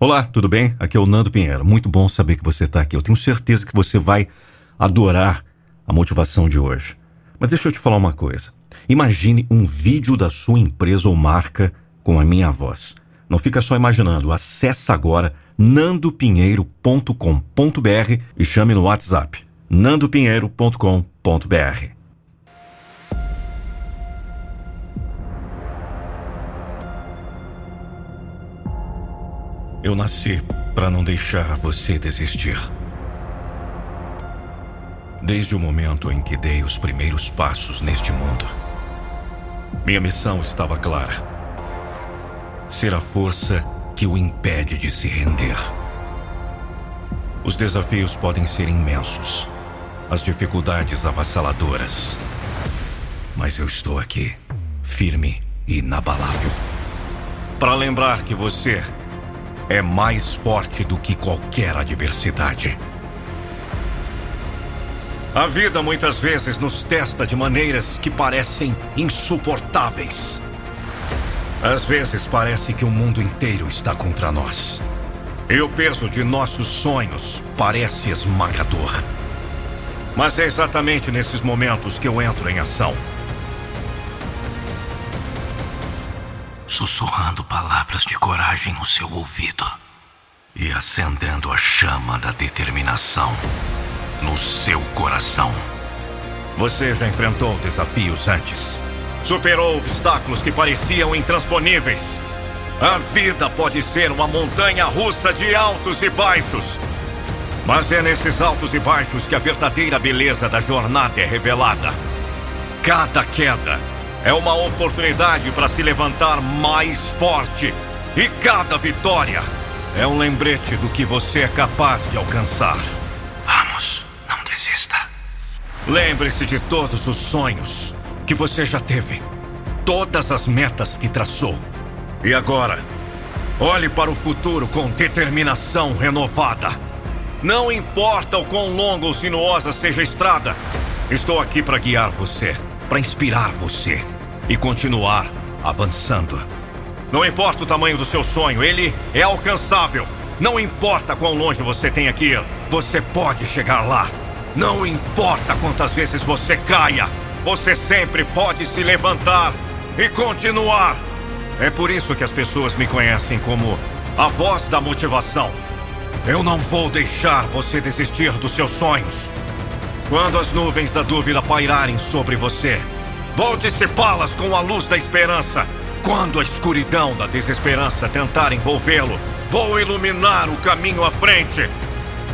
Olá, tudo bem? Aqui é o Nando Pinheiro. Muito bom saber que você está aqui. Eu tenho certeza que você vai adorar a motivação de hoje. Mas deixa eu te falar uma coisa. Imagine um vídeo da sua empresa ou marca com a minha voz. Não fica só imaginando. Acesse agora nandopinheiro.com.br e chame no WhatsApp nandopinheiro.com.br. Eu nasci para não deixar você desistir. Desde o momento em que dei os primeiros passos neste mundo, minha missão estava clara: ser a força que o impede de se render. Os desafios podem ser imensos, as dificuldades avassaladoras. Mas eu estou aqui, firme e inabalável, para lembrar que você é mais forte do que qualquer adversidade. A vida muitas vezes nos testa de maneiras que parecem insuportáveis. Às vezes parece que o mundo inteiro está contra nós. E o peso de nossos sonhos parece esmagador. Mas é exatamente nesses momentos que eu entro em ação. Sussurrando palavras de coragem no seu ouvido e acendendo a chama da determinação no seu coração. Você já enfrentou desafios antes. Superou obstáculos que pareciam intransponíveis. A vida pode ser uma montanha russa de altos e baixos. Mas é nesses altos e baixos que a verdadeira beleza da jornada é revelada. Cada queda é uma oportunidade para se levantar mais forte. E cada vitória é um lembrete do que você é capaz de alcançar. Vamos, não desista. Lembre-se de todos os sonhos que você já teve, todas as metas que traçou. E agora, olhe para o futuro com determinação renovada. Não importa o quão longa ou sinuosa seja a estrada, estou aqui para guiar você para inspirar você e continuar avançando. Não importa o tamanho do seu sonho, ele é alcançável. Não importa quão longe você tenha que ir, você pode chegar lá. Não importa quantas vezes você caia, você sempre pode se levantar e continuar. É por isso que as pessoas me conhecem como a voz da motivação. Eu não vou deixar você desistir dos seus sonhos. Quando as nuvens da dúvida pairarem sobre você, vou dissipá-las com a luz da esperança. Quando a escuridão da desesperança tentar envolvê-lo, vou iluminar o caminho à frente.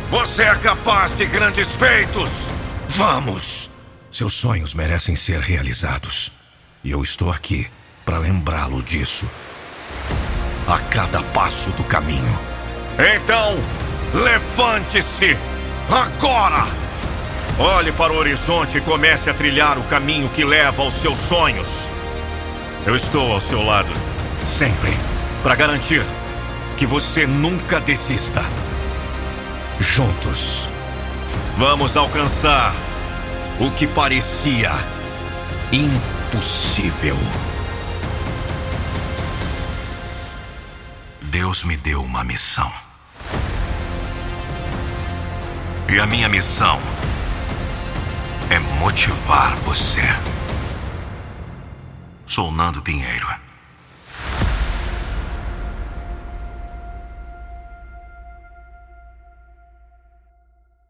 Você é capaz de grandes feitos. Vamos! Seus sonhos merecem ser realizados. E eu estou aqui para lembrá-lo disso. A cada passo do caminho. Então, levante-se! Agora! Olhe para o horizonte e comece a trilhar o caminho que leva aos seus sonhos. Eu estou ao seu lado, sempre, para garantir que você nunca desista. Juntos, vamos alcançar o que parecia impossível. Deus me deu uma missão. E a minha missão é motivar você. Sou Nando Pinheiro.